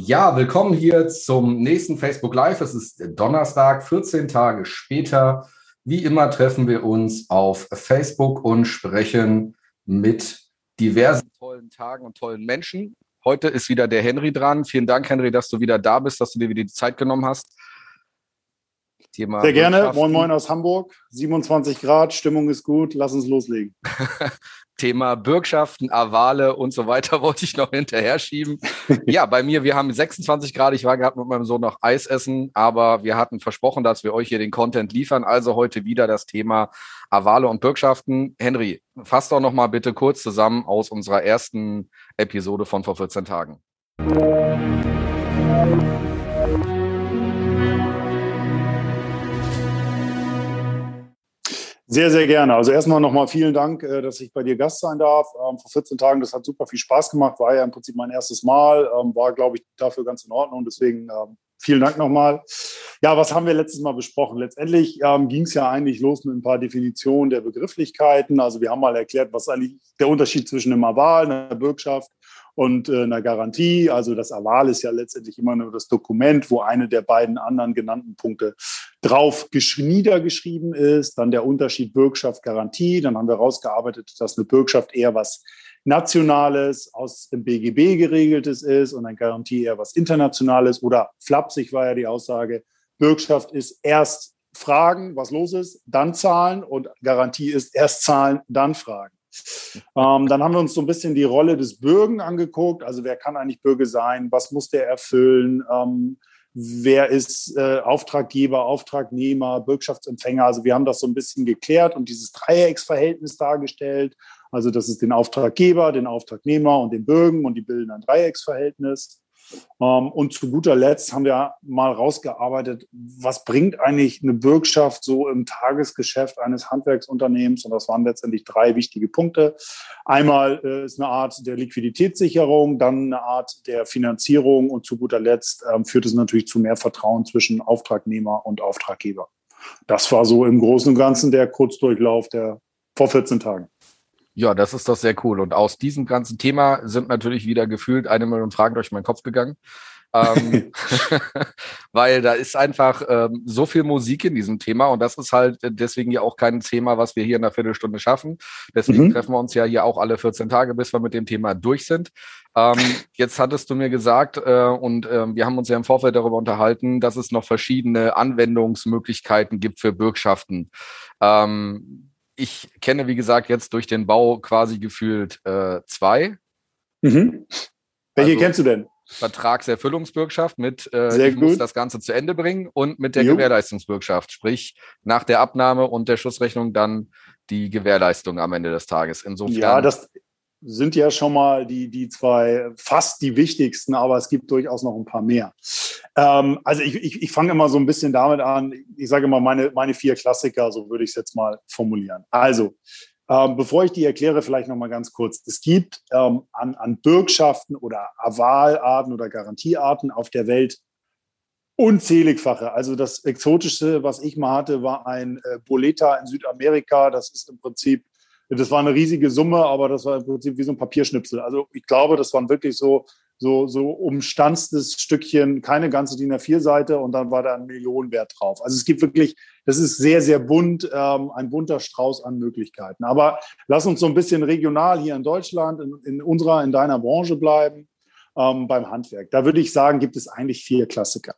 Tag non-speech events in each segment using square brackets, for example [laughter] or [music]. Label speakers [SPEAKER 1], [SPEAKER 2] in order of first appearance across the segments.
[SPEAKER 1] Ja, willkommen hier zum nächsten Facebook Live. Es ist Donnerstag, 14 Tage später. Wie immer treffen wir uns auf Facebook und sprechen mit diversen tollen Tagen und tollen Menschen. Heute ist wieder der Henry dran. Vielen Dank, Henry, dass du wieder da bist, dass du dir wieder die Zeit genommen hast.
[SPEAKER 2] Thema Sehr gerne. Moin Moin aus Hamburg. 27 Grad, Stimmung ist gut. Lass uns loslegen. [laughs]
[SPEAKER 1] Thema Bürgschaften, Avale und so weiter [laughs] wollte ich noch hinterher schieben. ja, bei mir, wir haben 26 Grad. Ich war gerade mit meinem Sohn noch Eis essen, aber wir hatten versprochen, dass wir euch hier den Content liefern. Also heute wieder das Thema Avale und Bürgschaften. Henry, fass doch noch mal bitte kurz zusammen aus unserer ersten Episode von vor 14 Tagen.
[SPEAKER 2] Sehr, sehr gerne. Also erstmal nochmal vielen Dank, äh, dass ich bei dir Gast sein darf. Ähm, vor 14 Tagen, das hat super viel Spaß gemacht, war ja im Prinzip mein erstes Mal, ähm, war, glaube ich, dafür ganz in Ordnung. Deswegen ähm, vielen Dank nochmal. Ja, was haben wir letztes Mal besprochen? Letztendlich ging es ja eigentlich los mit ein paar Definitionen der Begrifflichkeiten. Also wir haben mal erklärt, was eigentlich der Unterschied zwischen einem Aval, einer Bürgschaft und äh, einer Garantie. Also das Aval ist ja letztendlich immer nur das Dokument, wo eine der beiden anderen genannten Punkte drauf niedergeschrieben ist. Dann der Unterschied Bürgschaft, Garantie. Dann haben wir herausgearbeitet, dass eine Bürgschaft eher was Nationales aus dem BGB geregeltes ist und eine Garantie eher was Internationales. Oder flapsig war ja die Aussage, Bürgschaft ist erst fragen, was los ist, dann zahlen und Garantie ist erst zahlen, dann fragen. Ähm, dann haben wir uns so ein bisschen die Rolle des Bürgen angeguckt. Also wer kann eigentlich Bürger sein? Was muss der erfüllen? Ähm, wer ist äh, Auftraggeber, Auftragnehmer, Bürgschaftsempfänger? Also wir haben das so ein bisschen geklärt und dieses Dreiecksverhältnis dargestellt. Also das ist den Auftraggeber, den Auftragnehmer und den Bürgen und die bilden ein Dreiecksverhältnis. Ähm, und zu guter Letzt haben wir mal rausgearbeitet, was bringt eigentlich eine Bürgschaft so im Tagesgeschäft eines Handwerksunternehmens? Und das waren letztendlich drei wichtige Punkte. Einmal äh, ist eine Art der Liquiditätssicherung, dann eine Art der Finanzierung und zu guter Letzt ähm, führt es natürlich zu mehr Vertrauen zwischen Auftragnehmer und Auftraggeber. Das war so im Großen und Ganzen der Kurzdurchlauf der vor 14 Tagen.
[SPEAKER 1] Ja, das ist doch sehr cool. Und aus diesem ganzen Thema sind natürlich wieder gefühlt eine Million Fragen durch meinen Kopf gegangen. ähm, [laughs] [laughs] weil da ist einfach ähm, so viel Musik in diesem Thema und das ist halt deswegen ja auch kein Thema, was wir hier in einer Viertelstunde schaffen. Deswegen mhm. treffen wir uns ja hier auch alle 14 Tage, bis wir mit dem Thema durch sind. Ähm, jetzt hattest du mir gesagt äh, und äh, wir haben uns ja im Vorfeld darüber unterhalten, dass es noch verschiedene Anwendungsmöglichkeiten gibt für Bürgschaften. Ähm, ich kenne, wie gesagt, jetzt durch den Bau quasi gefühlt äh, zwei.
[SPEAKER 2] Mhm. Welche also, kennst du denn?
[SPEAKER 1] Vertragserfüllungsbürgschaft mit, äh, ich gut. muss das Ganze zu Ende bringen und mit der jo. Gewährleistungsbürgschaft, sprich nach der Abnahme und der Schussrechnung dann die Gewährleistung am Ende des Tages.
[SPEAKER 2] Insofern. Ja, das, sind ja schon mal die, die zwei fast die wichtigsten, aber es gibt durchaus noch ein paar mehr. Ähm, also ich, ich, ich fange immer so ein bisschen damit an, ich sage immer meine, meine vier Klassiker, so würde ich es jetzt mal formulieren. Also, ähm, bevor ich die erkläre, vielleicht noch mal ganz kurz. Es gibt ähm, an, an Bürgschaften oder Avalarten oder Garantiearten auf der Welt unzähligfache. Also das Exotischste, was ich mal hatte, war ein äh, Boleta in Südamerika. Das ist im Prinzip das war eine riesige Summe, aber das war im Prinzip wie so ein Papierschnipsel. Also ich glaube, das waren wirklich so, so, so umstanztes Stückchen, keine ganze DIN A4-Seite und dann war da ein Millionenwert drauf. Also es gibt wirklich, das ist sehr, sehr bunt, ähm, ein bunter Strauß an Möglichkeiten. Aber lass uns so ein bisschen regional hier in Deutschland, in, in unserer, in deiner Branche bleiben, ähm, beim Handwerk. Da würde ich sagen, gibt es eigentlich vier Klassiker.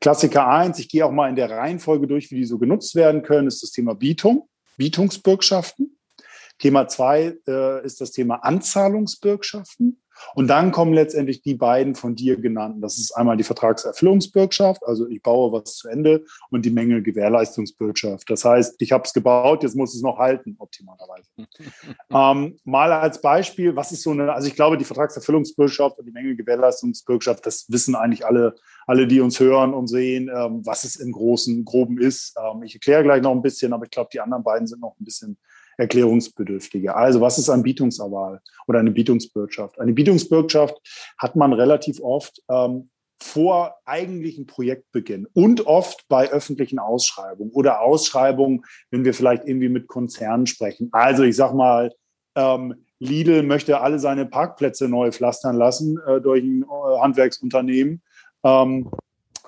[SPEAKER 2] Klassiker eins, ich gehe auch mal in der Reihenfolge durch, wie die so genutzt werden können, ist das Thema Bietung, Bietungsbürgschaften. Thema zwei äh, ist das Thema Anzahlungsbürgschaften. Und dann kommen letztendlich die beiden von dir genannten. Das ist einmal die Vertragserfüllungsbürgschaft, also ich baue was zu Ende, und die Mängelgewährleistungsbürgschaft. Das heißt, ich habe es gebaut, jetzt muss es noch halten, optimalerweise. [laughs] ähm, mal als Beispiel, was ist so eine, also ich glaube, die Vertragserfüllungsbürgschaft und die Mängelgewährleistungsbürgschaft, das wissen eigentlich alle, alle, die uns hören und sehen, ähm, was es im Großen, Groben ist. Ähm, ich erkläre gleich noch ein bisschen, aber ich glaube, die anderen beiden sind noch ein bisschen Erklärungsbedürftige. Also was ist ein Bietungsaval oder eine Bietungsbürgschaft? Eine Bietungsbürgschaft hat man relativ oft ähm, vor eigentlichen Projektbeginn und oft bei öffentlichen Ausschreibungen oder Ausschreibungen, wenn wir vielleicht irgendwie mit Konzernen sprechen. Also ich sag mal, ähm, Lidl möchte alle seine Parkplätze neu pflastern lassen äh, durch ein äh, Handwerksunternehmen ähm,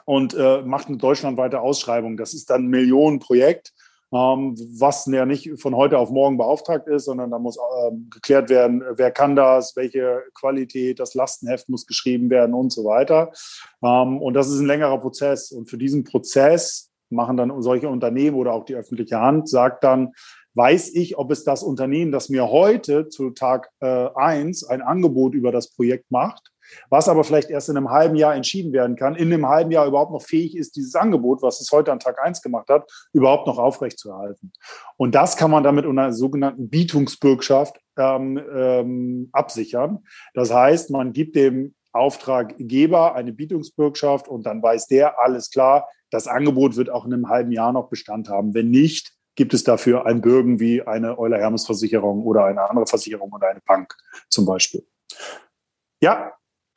[SPEAKER 2] und äh, macht eine deutschlandweite Ausschreibung. Das ist dann ein Millionenprojekt, was ja nicht von heute auf morgen beauftragt ist, sondern da muss ähm, geklärt werden, wer kann das, welche Qualität, das Lastenheft muss geschrieben werden und so weiter. Ähm, und das ist ein längerer Prozess. Und für diesen Prozess machen dann solche Unternehmen oder auch die öffentliche Hand, sagt dann, weiß ich, ob es das Unternehmen, das mir heute zu Tag äh, ein Angebot über das Projekt macht, was aber vielleicht erst in einem halben Jahr entschieden werden kann, in einem halben Jahr überhaupt noch fähig ist, dieses Angebot, was es heute an Tag eins gemacht hat, überhaupt noch aufrechtzuerhalten. Und das kann man damit unter einer sogenannten Bietungsbürgschaft ähm, ähm, absichern. Das heißt, man gibt dem Auftraggeber eine Bietungsbürgschaft und dann weiß der, alles klar, das Angebot wird auch in einem halben Jahr noch Bestand haben. Wenn nicht, gibt es dafür ein Bürgen wie eine Euler-Hermes-Versicherung oder eine andere Versicherung oder eine Bank zum Beispiel.
[SPEAKER 1] Ja.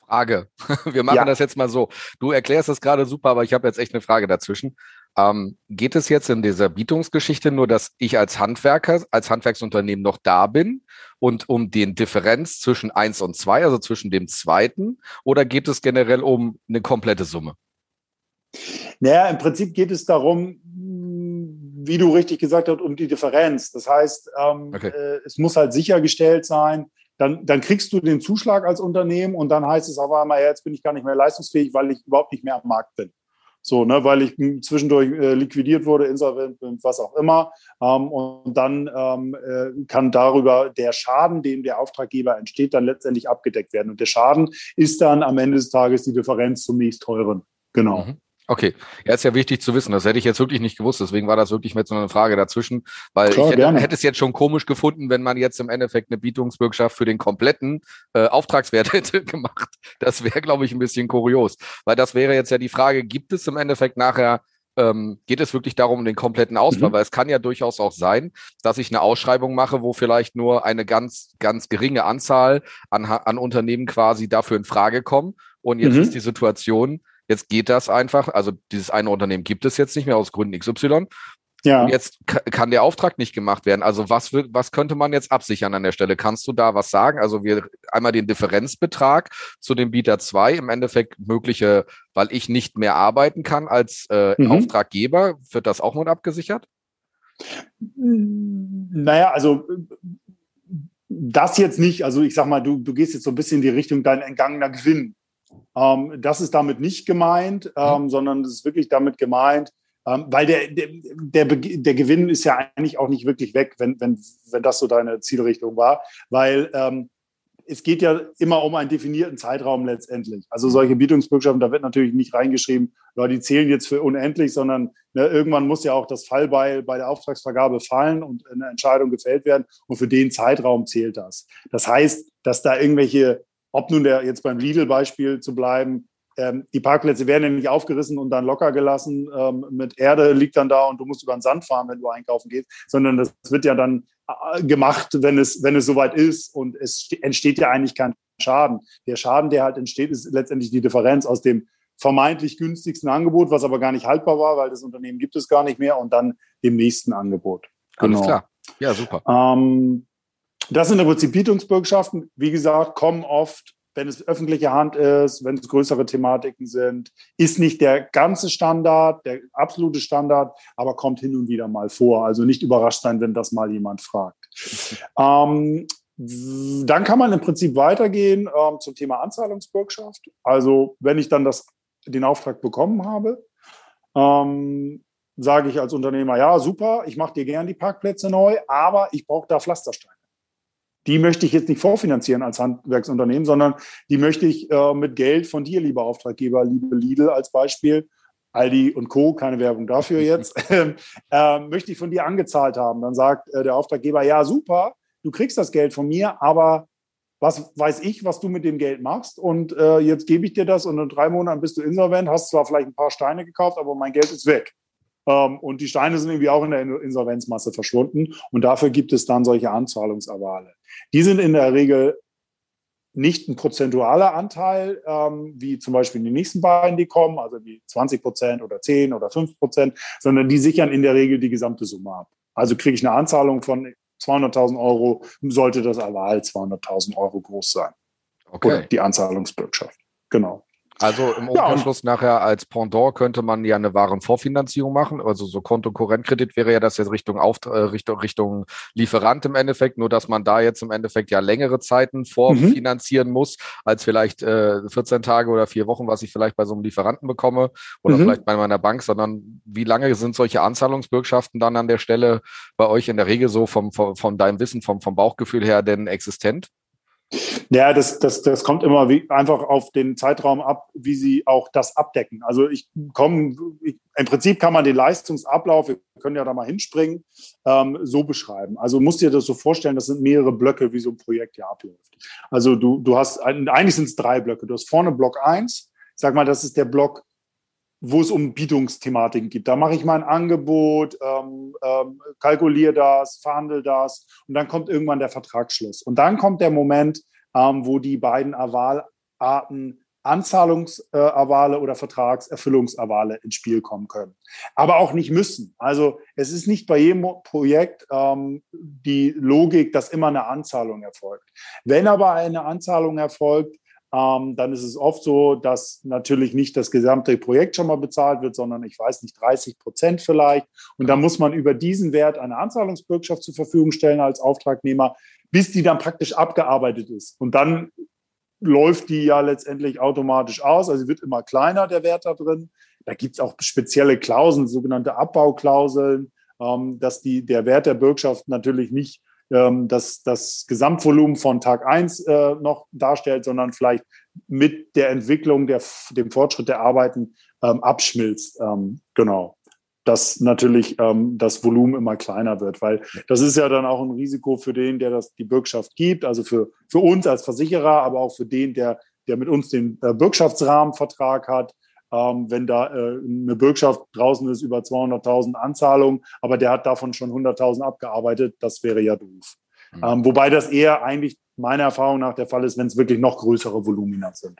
[SPEAKER 1] Frage. [laughs] Wir machen ja. das jetzt mal so. Du erklärst das gerade super, aber ich habe jetzt echt eine Frage dazwischen. Ähm, geht es jetzt in dieser Bietungsgeschichte nur, dass ich als Handwerker, als Handwerksunternehmen noch da bin und um den Differenz zwischen eins und zwei, also zwischen dem zweiten, oder geht es generell um eine komplette Summe?
[SPEAKER 2] Naja, im Prinzip geht es darum, wie du richtig gesagt hast, um die Differenz. Das heißt, ähm, okay. äh, es muss halt sichergestellt sein, dann, dann kriegst du den Zuschlag als Unternehmen und dann heißt es auf einmal, ja, jetzt bin ich gar nicht mehr leistungsfähig, weil ich überhaupt nicht mehr am Markt bin. So, ne, weil ich zwischendurch äh, liquidiert wurde, insolvent bin, was auch immer. Ähm, und dann ähm, äh, kann darüber der Schaden, den der Auftraggeber entsteht, dann letztendlich abgedeckt werden. Und der Schaden ist dann am Ende des Tages die Differenz zum nächst teuren. Genau. Mhm.
[SPEAKER 1] Okay, ja, ist ja wichtig zu wissen. Das hätte ich jetzt wirklich nicht gewusst. Deswegen war das wirklich mit so einer Frage dazwischen, weil Klar, ich hätte, hätte, es jetzt schon komisch gefunden, wenn man jetzt im Endeffekt eine Bietungsbürgschaft für den kompletten äh, Auftragswert [laughs] hätte gemacht. Das wäre, glaube ich, ein bisschen kurios, weil das wäre jetzt ja die Frage: Gibt es im Endeffekt nachher ähm, geht es wirklich darum, den kompletten Ausfall? Mhm. Weil es kann ja durchaus auch sein, dass ich eine Ausschreibung mache, wo vielleicht nur eine ganz, ganz geringe Anzahl an, an Unternehmen quasi dafür in Frage kommen. Und jetzt mhm. ist die Situation, Jetzt geht das einfach. Also dieses eine Unternehmen gibt es jetzt nicht mehr aus Gründen XY. Ja. Und jetzt kann der Auftrag nicht gemacht werden. Also was, was könnte man jetzt absichern an der Stelle? Kannst du da was sagen? Also wir einmal den Differenzbetrag zu dem Bieter 2, im Endeffekt mögliche, weil ich nicht mehr arbeiten kann als äh, mhm. Auftraggeber, wird das auch mit abgesichert?
[SPEAKER 2] Naja, also das jetzt nicht. Also ich sag mal, du, du gehst jetzt so ein bisschen in die Richtung dein entgangener Gewinn. Ähm, das ist damit nicht gemeint, mhm. ähm, sondern es ist wirklich damit gemeint, ähm, weil der, der, der, der, Gewinn ist ja eigentlich auch nicht wirklich weg, wenn, wenn, wenn das so deine Zielrichtung war, weil ähm, es geht ja immer um einen definierten Zeitraum letztendlich. Also solche Bietungsbürgschaften, da wird natürlich nicht reingeschrieben, ja, die zählen jetzt für unendlich, sondern ne, irgendwann muss ja auch das Fallbeil bei der Auftragsvergabe fallen und eine Entscheidung gefällt werden. Und für den Zeitraum zählt das. Das heißt, dass da irgendwelche ob nun der jetzt beim Lidl-Beispiel zu bleiben, ähm, die Parkplätze werden ja nicht aufgerissen und dann locker gelassen ähm, mit Erde liegt dann da und du musst über den Sand fahren, wenn du einkaufen gehst, sondern das wird ja dann äh, gemacht, wenn es, wenn es soweit ist und es entsteht ja eigentlich kein Schaden. Der Schaden, der halt entsteht, ist letztendlich die Differenz aus dem vermeintlich günstigsten Angebot, was aber gar nicht haltbar war, weil das Unternehmen gibt es gar nicht mehr und dann dem nächsten Angebot.
[SPEAKER 1] Genau. Alles klar. Ja, super.
[SPEAKER 2] Ähm, das sind im Prinzip Bietungsbürgschaften. Wie gesagt, kommen oft, wenn es öffentliche Hand ist, wenn es größere Thematiken sind, ist nicht der ganze Standard, der absolute Standard, aber kommt hin und wieder mal vor. Also nicht überrascht sein, wenn das mal jemand fragt. Ähm, dann kann man im Prinzip weitergehen ähm, zum Thema Anzahlungsbürgschaft. Also wenn ich dann das, den Auftrag bekommen habe, ähm, sage ich als Unternehmer, ja, super, ich mache dir gern die Parkplätze neu, aber ich brauche da Pflastersteine die möchte ich jetzt nicht vorfinanzieren als Handwerksunternehmen, sondern die möchte ich äh, mit Geld von dir, lieber Auftraggeber, liebe Lidl als Beispiel, Aldi und Co., keine Werbung dafür jetzt, [laughs] äh, möchte ich von dir angezahlt haben. Dann sagt äh, der Auftraggeber, ja, super, du kriegst das Geld von mir, aber was weiß ich, was du mit dem Geld machst und äh, jetzt gebe ich dir das und in drei Monaten bist du insolvent, hast zwar vielleicht ein paar Steine gekauft, aber mein Geld ist weg. Ähm, und die Steine sind irgendwie auch in der Insolvenzmasse verschwunden und dafür gibt es dann solche Anzahlungsavale. Die sind in der Regel nicht ein prozentualer Anteil, ähm, wie zum Beispiel die nächsten beiden, die kommen, also die 20 Prozent oder 10 oder 5 Prozent, sondern die sichern in der Regel die gesamte Summe ab. Also kriege ich eine Anzahlung von 200.000 Euro sollte das Aval 200.000 Euro groß sein. Okay. Oder die Anzahlungsbürgschaft. Genau.
[SPEAKER 1] Also im Umkehrschluss ja. nachher als Pendant könnte man ja eine Warenvorfinanzierung machen. Also so Kontokorrentkredit wäre ja das jetzt Richtung, Auf, äh, Richtung, Richtung Lieferant im Endeffekt, nur dass man da jetzt im Endeffekt ja längere Zeiten vorfinanzieren mhm. muss, als vielleicht äh, 14 Tage oder vier Wochen, was ich vielleicht bei so einem Lieferanten bekomme oder mhm. vielleicht bei meiner Bank, sondern wie lange sind solche Anzahlungsbürgschaften dann an der Stelle bei euch in der Regel so vom, vom, von deinem Wissen, vom, vom Bauchgefühl her denn existent?
[SPEAKER 2] Ja, das, das, das kommt immer wie, einfach auf den Zeitraum ab, wie sie auch das abdecken. Also ich komme, im Prinzip kann man den Leistungsablauf, wir können ja da mal hinspringen, ähm, so beschreiben. Also musst dir das so vorstellen, das sind mehrere Blöcke, wie so ein Projekt ja abläuft. Also du, du hast, eigentlich sind es drei Blöcke. Du hast vorne Block eins. sag mal, das ist der Block wo es um Bietungsthematiken geht. Da mache ich mein Angebot, ähm, ähm, kalkuliere das, verhandle das und dann kommt irgendwann der Vertragsschluss. Und dann kommt der Moment, ähm, wo die beiden Avalarten Anzahlungsavale oder Vertragserfüllungsavale ins Spiel kommen können. Aber auch nicht müssen. Also es ist nicht bei jedem Projekt ähm, die Logik, dass immer eine Anzahlung erfolgt. Wenn aber eine Anzahlung erfolgt, ähm, dann ist es oft so, dass natürlich nicht das gesamte Projekt schon mal bezahlt wird, sondern ich weiß nicht, 30 Prozent vielleicht. Und dann muss man über diesen Wert eine Anzahlungsbürgschaft zur Verfügung stellen als Auftragnehmer, bis die dann praktisch abgearbeitet ist. Und dann läuft die ja letztendlich automatisch aus. Also wird immer kleiner, der Wert da drin. Da gibt es auch spezielle Klauseln, sogenannte Abbauklauseln, ähm, dass die, der Wert der Bürgschaft natürlich nicht ähm, das, das Gesamtvolumen von Tag 1 äh, noch darstellt, sondern vielleicht mit der Entwicklung, der, dem Fortschritt der Arbeiten ähm, abschmilzt. Ähm, genau. Dass natürlich ähm, das Volumen immer kleiner wird, weil das ist ja dann auch ein Risiko für den, der das die Bürgschaft gibt, also für, für uns als Versicherer, aber auch für den, der, der mit uns den äh, Bürgschaftsrahmenvertrag hat ähm, wenn da äh, eine Bürgschaft draußen ist über 200.000 Anzahlungen, aber der hat davon schon 100.000 abgearbeitet, das wäre ja doof. Mhm. Ähm, wobei das eher eigentlich meiner Erfahrung nach der Fall ist, wenn es wirklich noch größere Volumina sind.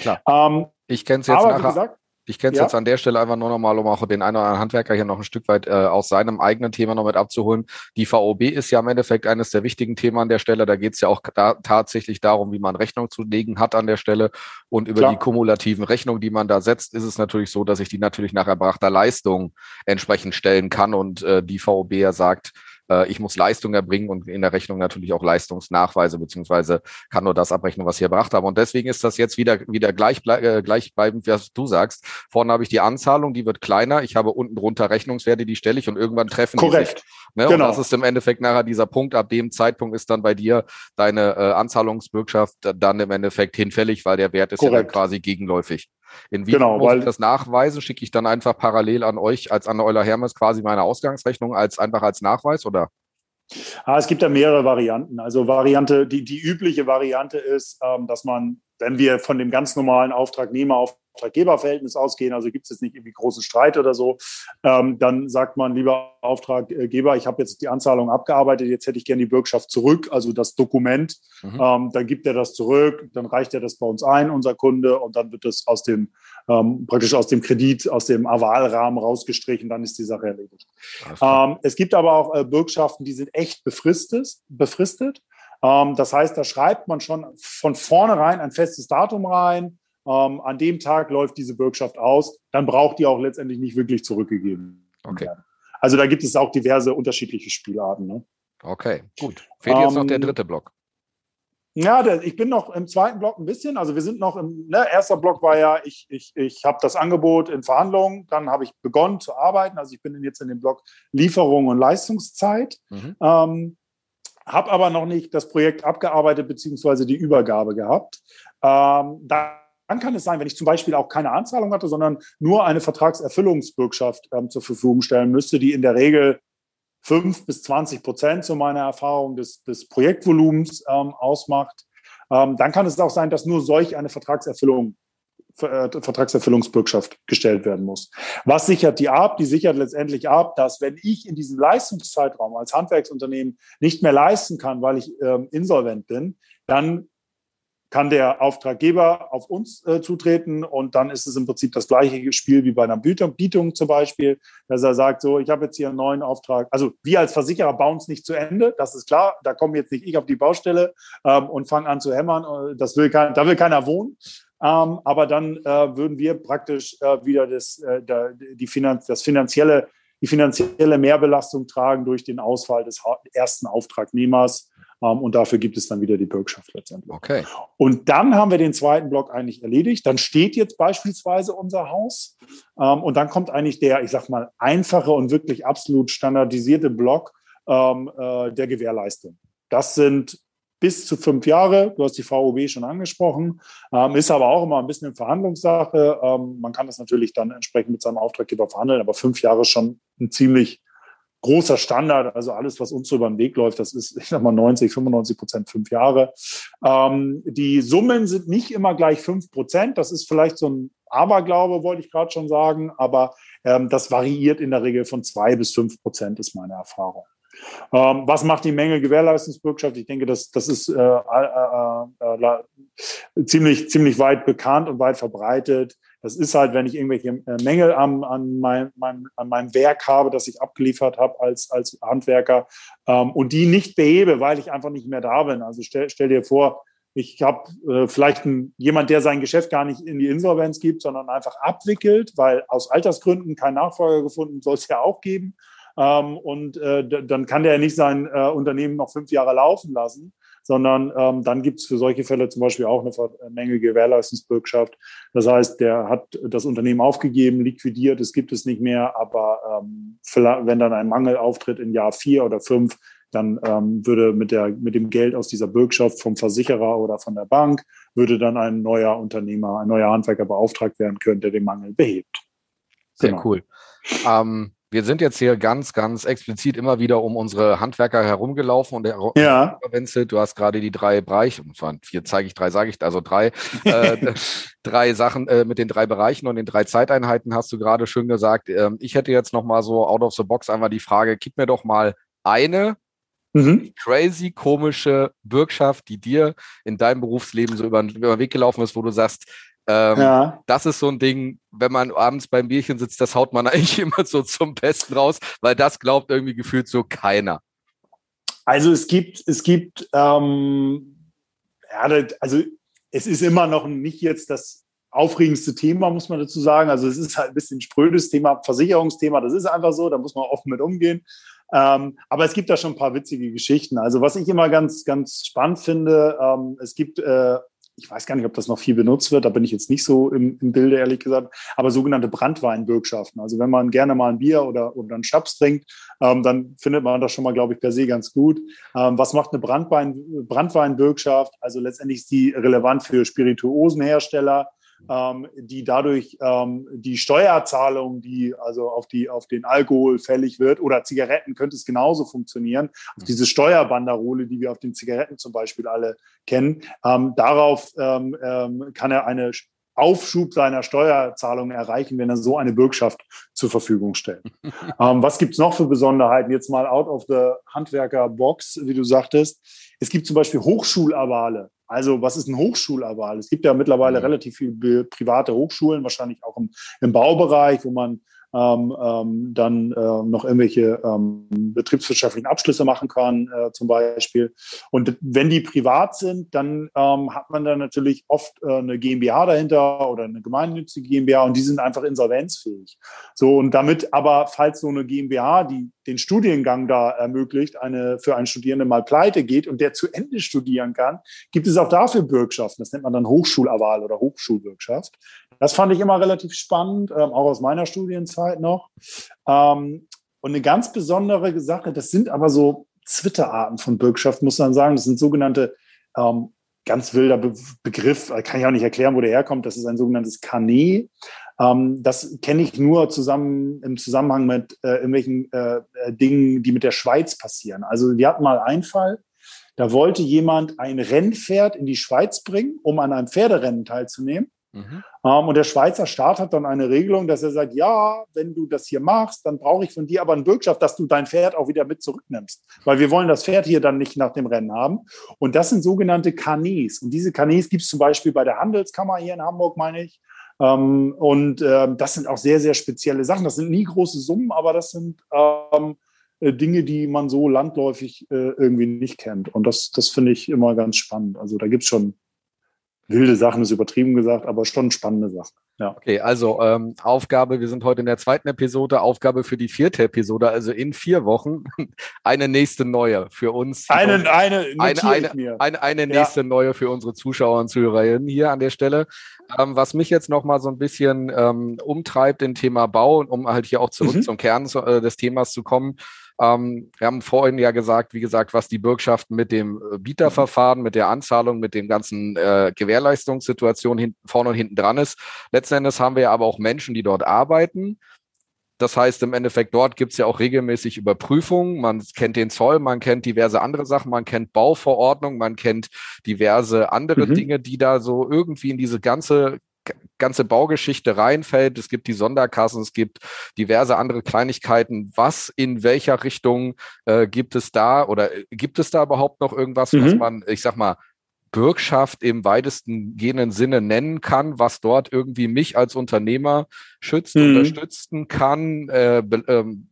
[SPEAKER 1] Klar. Ähm, ich kenne es jetzt aber, nachher. Gesagt, ich kenne es ja. jetzt an der Stelle einfach nur nochmal, um auch den einen oder anderen Handwerker hier noch ein Stück weit äh, aus seinem eigenen Thema noch mit abzuholen. Die VOB ist ja im Endeffekt eines der wichtigen Themen an der Stelle. Da geht es ja auch da, tatsächlich darum, wie man Rechnung zu legen hat an der Stelle. Und über Klar. die kumulativen Rechnungen, die man da setzt, ist es natürlich so, dass ich die natürlich nach erbrachter Leistung entsprechend stellen kann. Und äh, die VOB ja sagt, äh, ich muss Leistung erbringen und in der Rechnung natürlich auch Leistungsnachweise, beziehungsweise kann nur das abrechnen, was ich erbracht habe. Und deswegen ist das jetzt wieder, wieder gleich, äh, gleichbleibend, was du sagst. Vorne habe ich die Anzahlung, die wird kleiner. Ich habe unten drunter Rechnungswerte, die stelle ich und irgendwann treffen
[SPEAKER 2] Korrekt. die sich.
[SPEAKER 1] Ne? Genau. Und das ist im Endeffekt nachher dieser Punkt. Ab dem Zeitpunkt ist dann bei dir deine äh, Anzahlungsbürgschaft dann im Endeffekt hinfällig, weil der Wert ist Korrekt. ja dann quasi gegenläufig. In Wien genau, muss ich das nachweisen? Schicke ich dann einfach parallel an euch als an Euler Hermes quasi meine Ausgangsrechnung als einfach als Nachweis oder?
[SPEAKER 2] Ah, es gibt da mehrere Varianten. Also Variante, die, die übliche Variante ist, ähm, dass man, wenn wir von dem ganz normalen Auftragnehmer auf Auftraggeberverhältnis ausgehen, also gibt es jetzt nicht irgendwie großen Streit oder so, ähm, dann sagt man, lieber Auftraggeber, ich habe jetzt die Anzahlung abgearbeitet, jetzt hätte ich gerne die Bürgschaft zurück, also das Dokument. Mhm. Ähm, dann gibt er das zurück, dann reicht er das bei uns ein, unser Kunde, und dann wird das aus dem ähm, praktisch aus dem Kredit, aus dem Avalrahmen rausgestrichen, dann ist die Sache erledigt. Ähm, es gibt aber auch äh, Bürgschaften, die sind echt befristet. befristet. Ähm, das heißt, da schreibt man schon von vornherein ein festes Datum rein ähm, an dem Tag läuft diese Bürgschaft aus, dann braucht die auch letztendlich nicht wirklich zurückgegeben
[SPEAKER 1] okay.
[SPEAKER 2] Also da gibt es auch diverse unterschiedliche Spielarten. Ne?
[SPEAKER 1] Okay, gut. Fehlt jetzt noch der ähm, dritte Block.
[SPEAKER 2] Ja, der, ich bin noch im zweiten Block ein bisschen. Also wir sind noch im, ne, erster Block war ja, ich, ich, ich habe das Angebot in Verhandlungen, dann habe ich begonnen zu arbeiten. Also ich bin jetzt in dem Block Lieferung und Leistungszeit. Mhm. Ähm, habe aber noch nicht das Projekt abgearbeitet beziehungsweise die Übergabe gehabt. Ähm, da dann kann es sein, wenn ich zum Beispiel auch keine Anzahlung hatte, sondern nur eine Vertragserfüllungsbürgschaft ähm, zur Verfügung stellen müsste, die in der Regel fünf bis 20 Prozent zu meiner Erfahrung des, des Projektvolumens ähm, ausmacht. Ähm, dann kann es auch sein, dass nur solch eine Vertragserfüllung äh, Vertragserfüllungsbürgschaft gestellt werden muss. Was sichert die ab? Die sichert letztendlich ab, dass wenn ich in diesem Leistungszeitraum als Handwerksunternehmen nicht mehr leisten kann, weil ich ähm, insolvent bin, dann kann der Auftraggeber auf uns äh, zutreten und dann ist es im Prinzip das gleiche Spiel wie bei einer Bietung, Bietung zum Beispiel, dass er sagt, so, ich habe jetzt hier einen neuen Auftrag. Also wir als Versicherer bauen es nicht zu Ende, das ist klar. Da komme jetzt nicht ich auf die Baustelle ähm, und fange an zu hämmern. Äh, das will kein, da will keiner wohnen. Ähm, aber dann äh, würden wir praktisch äh, wieder das, äh, die Finanz, das finanzielle, die finanzielle Mehrbelastung tragen durch den Ausfall des ersten Auftragnehmers und dafür gibt es dann wieder die Bürgschaft letztendlich.
[SPEAKER 1] Okay.
[SPEAKER 2] Und dann haben wir den zweiten Block eigentlich erledigt. Dann steht jetzt beispielsweise unser Haus. Ähm, und dann kommt eigentlich der, ich sag mal, einfache und wirklich absolut standardisierte Block ähm, äh, der Gewährleistung. Das sind bis zu fünf Jahre. Du hast die VOB schon angesprochen. Ähm, ist aber auch immer ein bisschen eine Verhandlungssache. Ähm, man kann das natürlich dann entsprechend mit seinem Auftraggeber verhandeln, aber fünf Jahre ist schon ein ziemlich großer Standard. Also alles, was uns so über den Weg läuft, das ist, ich sag mal, 90, 95 Prozent fünf Jahre. Ähm, die Summen sind nicht immer gleich fünf Prozent. Das ist vielleicht so ein Aberglaube, wollte ich gerade schon sagen. Aber ähm, das variiert in der Regel von zwei bis fünf Prozent, ist meine Erfahrung. Ähm, was macht die Menge Gewährleistungsbürgschaft? Ich denke, das, das ist äh, äh, äh, ziemlich, ziemlich weit bekannt und weit verbreitet. Das ist halt, wenn ich irgendwelche äh, Mängel am, an, mein, mein, an meinem Werk habe, das ich abgeliefert habe als, als Handwerker ähm, und die nicht behebe, weil ich einfach nicht mehr da bin. Also stell, stell dir vor, ich habe äh, vielleicht ein, jemand, der sein Geschäft gar nicht in die Insolvenz gibt, sondern einfach abwickelt, weil aus Altersgründen kein Nachfolger gefunden soll es ja auch geben. Ähm, und äh, dann kann der nicht sein äh, Unternehmen noch fünf Jahre laufen lassen sondern ähm, dann gibt es für solche Fälle zum Beispiel auch eine Menge Gewährleistungsbürgschaft. Das heißt, der hat das Unternehmen aufgegeben, liquidiert, es gibt es nicht mehr, aber ähm, wenn dann ein Mangel auftritt in Jahr vier oder fünf, dann ähm, würde mit, der, mit dem Geld aus dieser Bürgschaft vom Versicherer oder von der Bank, würde dann ein neuer Unternehmer, ein neuer Handwerker beauftragt werden können, der den Mangel behebt.
[SPEAKER 1] Sehr genau. cool. Ähm, wir sind jetzt hier ganz, ganz explizit immer wieder um unsere Handwerker herumgelaufen und der
[SPEAKER 2] ja.
[SPEAKER 1] Du hast gerade die drei Bereiche, vier zeige ich, drei sage ich, also drei, äh, [laughs] drei Sachen äh, mit den drei Bereichen und den drei Zeiteinheiten hast du gerade schön gesagt. Ähm, ich hätte jetzt noch mal so out of the box einmal die Frage, gib mir doch mal eine mhm. crazy komische Bürgschaft, die dir in deinem Berufsleben so über, über den Weg gelaufen ist, wo du sagst, ähm, ja. Das ist so ein Ding, wenn man abends beim Bierchen sitzt, das haut man [laughs] eigentlich immer so zum Besten raus, weil das glaubt irgendwie gefühlt so keiner.
[SPEAKER 2] Also es gibt, es gibt, ähm, ja, also es ist immer noch nicht jetzt das aufregendste Thema, muss man dazu sagen. Also es ist halt ein bisschen sprödes Thema, Versicherungsthema, das ist einfach so, da muss man offen mit umgehen. Ähm, aber es gibt da schon ein paar witzige Geschichten. Also was ich immer ganz, ganz spannend finde, ähm, es gibt äh, ich weiß gar nicht, ob das noch viel benutzt wird, da bin ich jetzt nicht so im, im Bilde, ehrlich gesagt, aber sogenannte Brandweinbürgschaften. Also wenn man gerne mal ein Bier oder, oder einen Schnaps trinkt, ähm, dann findet man das schon mal, glaube ich, per se ganz gut. Ähm, was macht eine Brandwein, Brandweinbürgschaft? Also letztendlich ist die relevant für Spirituosenhersteller, ähm, die dadurch ähm, die Steuerzahlung, die also auf, die, auf den Alkohol fällig wird, oder Zigaretten könnte es genauso funktionieren, auf diese Steuerbanderole, die wir auf den Zigaretten zum Beispiel alle kennen, ähm, darauf ähm, ähm, kann er eine Aufschub seiner Steuerzahlungen erreichen, wenn er so eine Bürgschaft zur Verfügung stellt. [laughs] ähm, was gibt's noch für Besonderheiten? Jetzt mal out of the Handwerker-Box, wie du sagtest. Es gibt zum Beispiel Hochschulavale. Also was ist ein Hochschulaval? Es gibt ja mittlerweile mhm. relativ viele private Hochschulen, wahrscheinlich auch im, im Baubereich, wo man ähm, ähm, dann äh, noch irgendwelche ähm, betriebswirtschaftlichen Abschlüsse machen kann, äh, zum Beispiel. Und wenn die privat sind, dann ähm, hat man dann natürlich oft äh, eine GmbH dahinter oder eine gemeinnützige GmbH und die sind einfach insolvenzfähig. So, und damit aber, falls so eine GmbH, die den Studiengang da ermöglicht, eine für einen Studierenden mal pleite geht und der zu Ende studieren kann, gibt es auch dafür Bürgschaften. Das nennt man dann Hochschulaval oder Hochschulbürgschaft. Das fand ich immer relativ spannend, ähm, auch aus meiner Studienzeit noch. Ähm, und eine ganz besondere Sache, das sind aber so Zwitterarten von Bürgschaft, muss man sagen. Das sind sogenannte, ähm, ganz wilder Be Begriff, äh, kann ich auch nicht erklären, wo der herkommt. Das ist ein sogenanntes Kanet. Ähm, das kenne ich nur zusammen im Zusammenhang mit äh, irgendwelchen äh, äh, Dingen, die mit der Schweiz passieren. Also wir hatten mal einen Fall, da wollte jemand ein Rennpferd in die Schweiz bringen, um an einem Pferderennen teilzunehmen. Mhm. Ähm, und der Schweizer Staat hat dann eine Regelung, dass er sagt, ja, wenn du das hier machst, dann brauche ich von dir aber eine Bürgschaft, dass du dein Pferd auch wieder mit zurücknimmst. Weil wir wollen das Pferd hier dann nicht nach dem Rennen haben. Und das sind sogenannte Kanäs. Und diese Kanäs gibt es zum Beispiel bei der Handelskammer hier in Hamburg, meine ich. Ähm, und äh, das sind auch sehr, sehr spezielle Sachen. Das sind nie große Summen, aber das sind ähm, äh, Dinge, die man so landläufig äh, irgendwie nicht kennt. Und das, das finde ich immer ganz spannend. Also da gibt es schon wilde Sachen, ist übertrieben gesagt, aber schon spannende Sachen.
[SPEAKER 1] Ja. Okay, also ähm, Aufgabe, wir sind heute in der zweiten Episode, Aufgabe für die vierte Episode, also in vier Wochen [laughs] eine nächste neue für uns.
[SPEAKER 2] Eine, eine,
[SPEAKER 1] eine, eine, eine, eine nächste ja. neue für unsere Zuschauer und Zuhörerinnen hier an der Stelle. Ähm, was mich jetzt nochmal so ein bisschen ähm, umtreibt, im Thema Bau, um halt hier auch zurück mhm. zum Kern äh, des Themas zu kommen, ähm, wir haben vorhin ja gesagt, wie gesagt, was die Bürgschaften mit dem äh, Bieterverfahren, mit der Anzahlung, mit den ganzen äh, Gewährleistungssituationen hinten, vorne und hinten dran ist. Letzten Endes haben wir ja aber auch Menschen, die dort arbeiten. Das heißt, im Endeffekt, dort gibt es ja auch regelmäßig Überprüfungen. Man kennt den Zoll, man kennt diverse andere Sachen, man kennt Bauverordnung, man kennt diverse andere mhm. Dinge, die da so irgendwie in diese ganze ganze Baugeschichte reinfällt. Es gibt die Sonderkassen, es gibt diverse andere Kleinigkeiten. Was in welcher Richtung äh, gibt es da oder äh, gibt es da überhaupt noch irgendwas, mhm. was man, ich sag mal, Bürgschaft im weitesten gehenden Sinne nennen kann, was dort irgendwie mich als Unternehmer schützt, mhm. unterstützen kann, äh, ähm,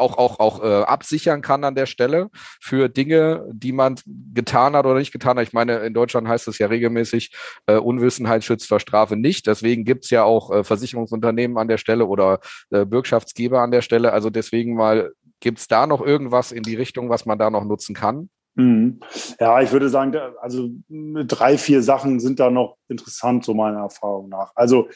[SPEAKER 1] auch, auch, auch äh, absichern kann an der Stelle für Dinge, die man getan hat oder nicht getan hat. Ich meine, in Deutschland heißt es ja regelmäßig, äh, Unwissenheit schützt vor Strafe nicht. Deswegen gibt's ja auch äh, Versicherungsunternehmen an der Stelle oder äh, Bürgschaftsgeber an der Stelle. Also deswegen mal, gibt's da noch irgendwas in die Richtung, was man da noch nutzen kann?
[SPEAKER 2] Mhm. Ja, ich würde sagen, also drei, vier Sachen sind da noch interessant, so meiner Erfahrung nach. Also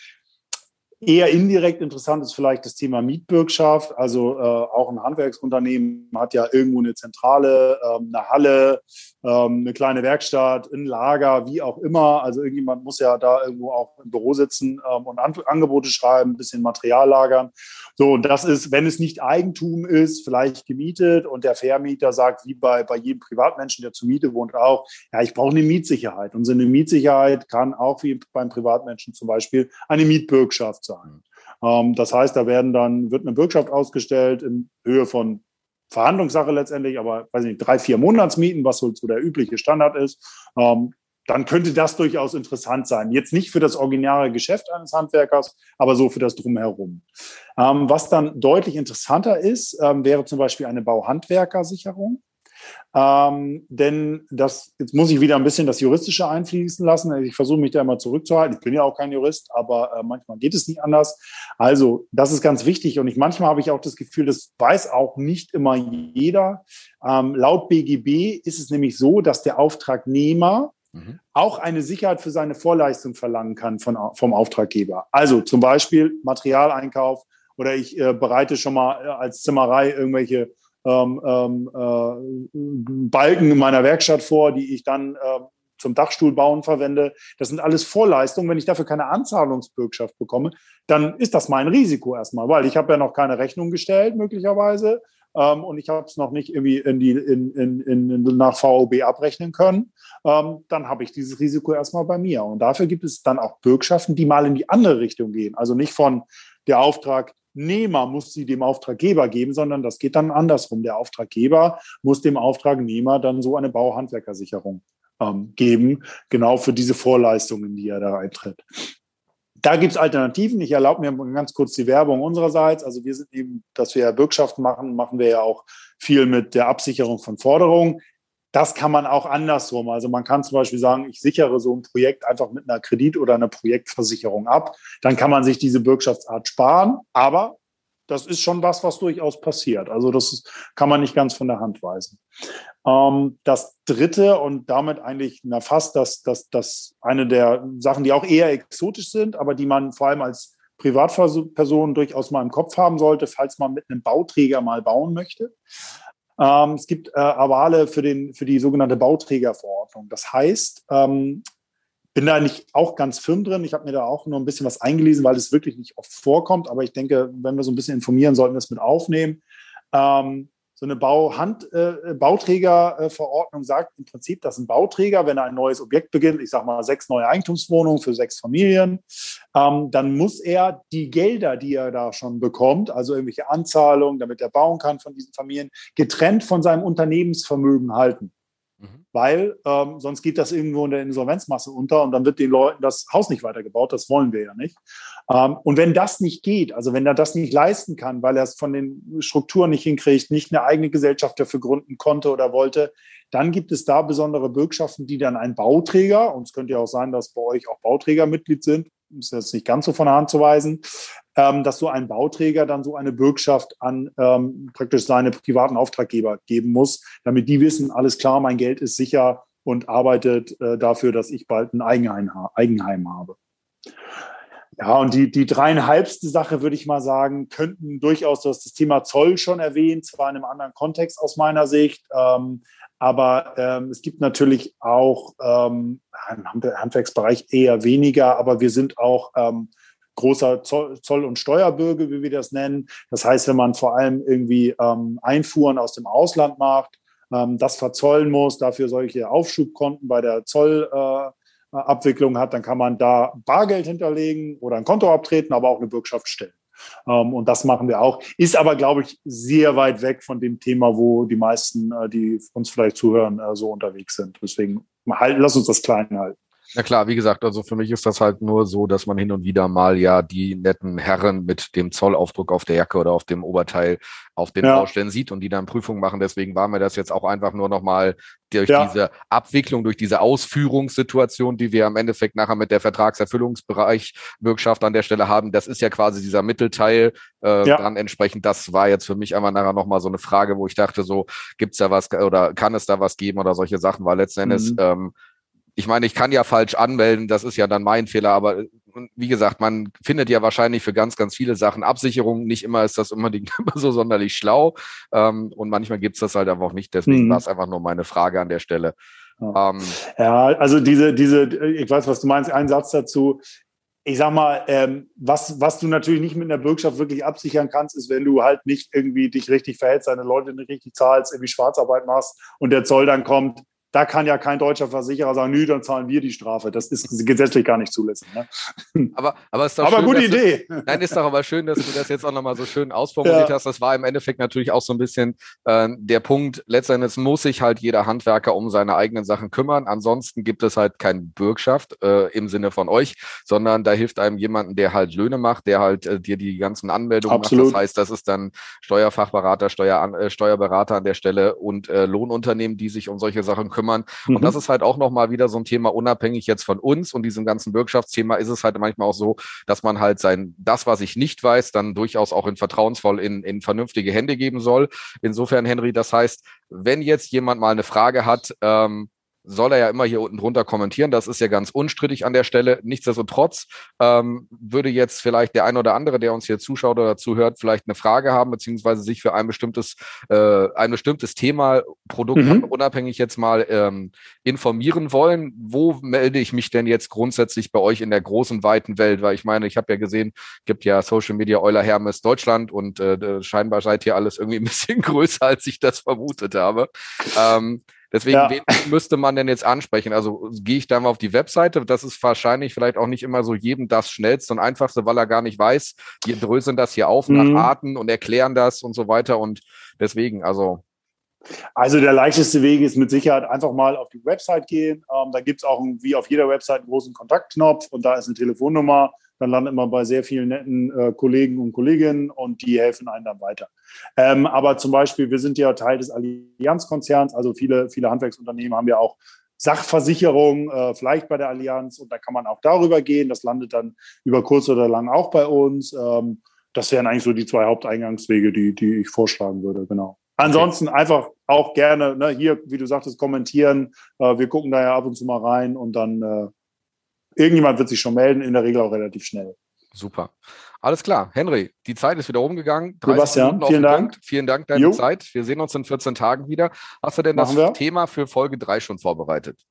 [SPEAKER 2] Eher indirekt interessant ist vielleicht das Thema Mietbürgschaft. Also äh, auch ein Handwerksunternehmen hat ja irgendwo eine Zentrale, ähm, eine Halle, ähm, eine kleine Werkstatt, ein Lager, wie auch immer. Also irgendjemand muss ja da irgendwo auch im Büro sitzen ähm, und An Angebote schreiben, ein bisschen Material lagern. So, und das ist, wenn es nicht Eigentum ist, vielleicht gemietet und der Vermieter sagt, wie bei, bei jedem Privatmenschen, der zur Miete wohnt, auch, ja, ich brauche eine Mietsicherheit. Und so eine Mietsicherheit kann auch wie beim Privatmenschen zum Beispiel eine Mietbürgschaft sein. Ähm, das heißt, da werden dann, wird eine Bürgschaft ausgestellt in Höhe von Verhandlungssache letztendlich, aber weiß nicht, drei, vier Monatsmieten, was so der übliche Standard ist. Ähm, dann könnte das durchaus interessant sein. Jetzt nicht für das originäre Geschäft eines Handwerkers, aber so für das Drumherum. Ähm, was dann deutlich interessanter ist, ähm, wäre zum Beispiel eine Bauhandwerkersicherung. Ähm, denn das, jetzt muss ich wieder ein bisschen das Juristische einfließen lassen. Ich versuche mich da immer zurückzuhalten. Ich bin ja auch kein Jurist, aber äh, manchmal geht es nicht anders. Also, das ist ganz wichtig. Und ich, manchmal habe ich auch das Gefühl, das weiß auch nicht immer jeder. Ähm, laut BGB ist es nämlich so, dass der Auftragnehmer mhm. auch eine Sicherheit für seine Vorleistung verlangen kann von, vom Auftraggeber. Also zum Beispiel Materialeinkauf oder ich äh, bereite schon mal äh, als Zimmerei irgendwelche ähm, ähm, äh, Balken in meiner Werkstatt vor, die ich dann äh, zum Dachstuhlbauen verwende. Das sind alles Vorleistungen. Wenn ich dafür keine Anzahlungsbürgschaft bekomme, dann ist das mein Risiko erstmal, weil ich habe ja noch keine Rechnung gestellt, möglicherweise ähm, und ich habe es noch nicht irgendwie in die, in, in, in, nach VOB abrechnen können, ähm, dann habe ich dieses Risiko erstmal bei mir. Und dafür gibt es dann auch Bürgschaften, die mal in die andere Richtung gehen. Also nicht von der Auftragnehmer muss sie dem Auftraggeber geben, sondern das geht dann andersrum. Der Auftraggeber muss dem Auftragnehmer dann so eine Bauhandwerkersicherung ähm, geben, genau für diese Vorleistungen, die er da eintritt. Da gibt es Alternativen. Ich erlaube mir ganz kurz die Werbung unsererseits. Also wir sind eben, dass wir ja Bürgschaften machen, machen wir ja auch viel mit der Absicherung von Forderungen. Das kann man auch andersrum. Also man kann zum Beispiel sagen, ich sichere so ein Projekt einfach mit einer Kredit- oder einer Projektversicherung ab. Dann kann man sich diese Bürgschaftsart sparen. Aber das ist schon was, was durchaus passiert. Also das kann man nicht ganz von der Hand weisen. Ähm, das dritte und damit eigentlich na, fast das, das, das eine der Sachen, die auch eher exotisch sind, aber die man vor allem als Privatperson durchaus mal im Kopf haben sollte, falls man mit einem Bauträger mal bauen möchte. Ähm, es gibt äh, Avale für, den, für die sogenannte Bauträgerverordnung. Das heißt, ähm, bin da nicht auch ganz firm drin. Ich habe mir da auch nur ein bisschen was eingelesen, weil es wirklich nicht oft vorkommt. Aber ich denke, wenn wir so ein bisschen informieren, sollten wir es mit aufnehmen. Ähm, so eine Bauhand, äh, Bauträgerverordnung sagt im Prinzip, dass ein Bauträger, wenn er ein neues Objekt beginnt, ich sage mal sechs neue Eigentumswohnungen für sechs Familien, ähm, dann muss er die Gelder, die er da schon bekommt, also irgendwelche Anzahlungen, damit er bauen kann von diesen Familien, getrennt von seinem Unternehmensvermögen halten. Mhm. Weil ähm, sonst geht das irgendwo in der Insolvenzmasse unter und dann wird den Leuten das Haus nicht weitergebaut. Das wollen wir ja nicht. Ähm, und wenn das nicht geht, also wenn er das nicht leisten kann, weil er es von den Strukturen nicht hinkriegt, nicht eine eigene Gesellschaft dafür gründen konnte oder wollte, dann gibt es da besondere Bürgschaften, die dann ein Bauträger, und es könnte ja auch sein, dass bei euch auch Bauträger Mitglied sind, ist jetzt nicht ganz so von der Hand zu weisen, ähm, dass so ein Bauträger dann so eine Bürgschaft an ähm, praktisch seine privaten Auftraggeber geben muss, damit die wissen, alles klar, mein Geld ist sicher und arbeitet äh, dafür, dass ich bald ein Eigenheim, Eigenheim habe. Ja, und die, die dreieinhalbste Sache, würde ich mal sagen, könnten durchaus, du das Thema Zoll schon erwähnt, zwar in einem anderen Kontext aus meiner Sicht, ähm, aber ähm, es gibt natürlich auch ähm, im Handwerksbereich eher weniger, aber wir sind auch ähm, großer Zoll-, und Steuerbürger, wie wir das nennen. Das heißt, wenn man vor allem irgendwie ähm, Einfuhren aus dem Ausland macht, ähm, das verzollen muss, dafür solche Aufschubkonten bei der Zollabwicklung äh, hat, dann kann man da Bargeld hinterlegen oder ein Konto abtreten, aber auch eine Bürgschaft stellen. Ähm, und das machen wir auch. Ist aber, glaube ich, sehr weit weg von dem Thema, wo die meisten, äh, die uns vielleicht zuhören, äh, so unterwegs sind. Deswegen halt, lass uns das klein halten.
[SPEAKER 1] Na klar, wie gesagt, also für mich ist das halt nur so, dass man hin und wieder mal ja die netten Herren mit dem Zollaufdruck auf der Jacke oder auf dem Oberteil auf den ja. Baustellen sieht und die dann Prüfungen machen. Deswegen war mir das jetzt auch einfach nur nochmal durch ja. diese Abwicklung, durch diese Ausführungssituation, die wir am Endeffekt nachher mit der Vertragserfüllungsbereich Bürgschaft an der Stelle haben. Das ist ja quasi dieser Mittelteil. Äh, ja. Dann entsprechend, das war jetzt für mich einfach nachher nochmal so eine Frage, wo ich dachte, so, gibt's da was oder kann es da was geben oder solche Sachen, weil letzten Endes mhm. ähm, ich meine, ich kann ja falsch anmelden, das ist ja dann mein Fehler, aber äh, wie gesagt, man findet ja wahrscheinlich für ganz, ganz viele Sachen Absicherung. Nicht immer ist das unbedingt [laughs] immer so sonderlich schlau ähm, und manchmal gibt's das halt einfach nicht. Deswegen mhm. war es einfach nur meine Frage an der Stelle.
[SPEAKER 2] Ja. Ähm, ja, also diese, diese, ich weiß, was du meinst, ein Satz dazu. Ich sag mal, ähm, was, was du natürlich nicht mit einer Bürgschaft wirklich absichern kannst, ist, wenn du halt nicht irgendwie dich richtig verhältst, deine Leute nicht richtig zahlst, irgendwie Schwarzarbeit machst und der Zoll dann kommt, da kann ja kein deutscher Versicherer sagen, nö, dann zahlen wir die Strafe. Das ist gesetzlich gar nicht zulässig.
[SPEAKER 1] Ne? [laughs] Aber, aber, ist doch
[SPEAKER 2] aber
[SPEAKER 1] schön,
[SPEAKER 2] gute Idee.
[SPEAKER 1] Du, [laughs] nein, ist doch aber schön, dass du das jetzt auch nochmal so schön ausformuliert ja. hast. Das war im Endeffekt natürlich auch so ein bisschen äh, der Punkt. Letztendlich muss sich halt jeder Handwerker um seine eigenen Sachen kümmern. Ansonsten gibt es halt keine Bürgschaft äh, im Sinne von euch, sondern da hilft einem jemanden, der halt Löhne macht, der halt äh, dir die ganzen Anmeldungen
[SPEAKER 2] Absolut.
[SPEAKER 1] macht. Das heißt, das ist dann Steuerfachberater, Steuer, äh, Steuerberater an der Stelle und äh, Lohnunternehmen, die sich um solche Sachen kümmern kümmern. Mhm. Und das ist halt auch nochmal wieder so ein Thema, unabhängig jetzt von uns und diesem ganzen Bürgschaftsthema, ist es halt manchmal auch so, dass man halt sein, das, was ich nicht weiß, dann durchaus auch in vertrauensvoll in, in vernünftige Hände geben soll. Insofern, Henry, das heißt, wenn jetzt jemand mal eine Frage hat, ähm, soll er ja immer hier unten drunter kommentieren. Das ist ja ganz unstrittig an der Stelle. Nichtsdestotrotz ähm, würde jetzt vielleicht der ein oder andere, der uns hier zuschaut oder zuhört, vielleicht eine Frage haben, beziehungsweise sich für ein bestimmtes, äh, ein bestimmtes Thema, Produkt mhm. unabhängig jetzt mal ähm, informieren wollen. Wo melde ich mich denn jetzt grundsätzlich bei euch in der großen, weiten Welt? Weil ich meine, ich habe ja gesehen, gibt ja Social Media Euler Hermes Deutschland und äh, scheinbar seid ihr alles irgendwie ein bisschen [laughs] größer, als ich das vermutet habe. Ähm, Deswegen, ja. wen müsste man denn jetzt ansprechen? Also gehe ich da mal auf die Webseite. Das ist wahrscheinlich vielleicht auch nicht immer so jedem das schnellste und einfachste, weil er gar nicht weiß. Wir dröseln das hier auf mhm. nach Arten und erklären das und so weiter. Und deswegen, also
[SPEAKER 2] also der leichteste Weg ist mit Sicherheit einfach mal auf die Website gehen. Ähm, da gibt es auch wie auf jeder Website einen großen Kontaktknopf und da ist eine Telefonnummer dann landet man bei sehr vielen netten äh, Kollegen und Kolleginnen und die helfen einem dann weiter. Ähm, aber zum Beispiel, wir sind ja Teil des Allianzkonzerns, also viele, viele Handwerksunternehmen haben ja auch Sachversicherung, äh, vielleicht bei der Allianz und da kann man auch darüber gehen. Das landet dann über kurz oder lang auch bei uns. Ähm, das wären eigentlich so die zwei Haupteingangswege, die, die ich vorschlagen würde, genau. Ansonsten okay. einfach auch gerne ne, hier, wie du sagtest, kommentieren. Äh, wir gucken da ja ab und zu mal rein und dann äh, irgendjemand wird sich schon melden, in der Regel auch relativ schnell.
[SPEAKER 1] Super. Alles klar. Henry, die Zeit ist wieder rumgegangen.
[SPEAKER 2] Sebastian, vielen Dank.
[SPEAKER 1] Punkt. Vielen Dank deine jo. Zeit. Wir sehen uns in 14 Tagen wieder. Hast du denn Machen das wir? Thema für Folge 3 schon vorbereitet?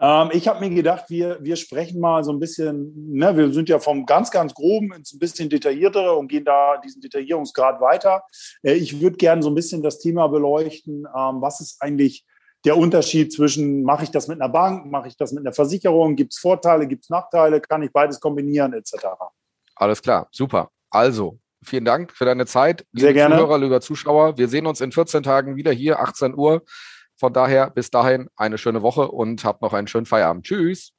[SPEAKER 2] Ähm, ich habe mir gedacht, wir, wir sprechen mal so ein bisschen, ne, wir sind ja vom ganz, ganz groben ins ein bisschen detailliertere und gehen da diesen Detaillierungsgrad weiter. Äh, ich würde gerne so ein bisschen das Thema beleuchten, ähm, was ist eigentlich der Unterschied zwischen, mache ich das mit einer Bank, mache ich das mit einer Versicherung, gibt es Vorteile, gibt es Nachteile, kann ich beides kombinieren, etc.
[SPEAKER 1] Alles klar, super. Also, vielen Dank für deine Zeit.
[SPEAKER 2] Sehr gerne.
[SPEAKER 1] Zuhörer, lieber Zuschauer, wir sehen uns in 14 Tagen wieder hier, 18 Uhr. Von daher bis dahin eine schöne Woche und habt noch einen schönen Feierabend. Tschüss.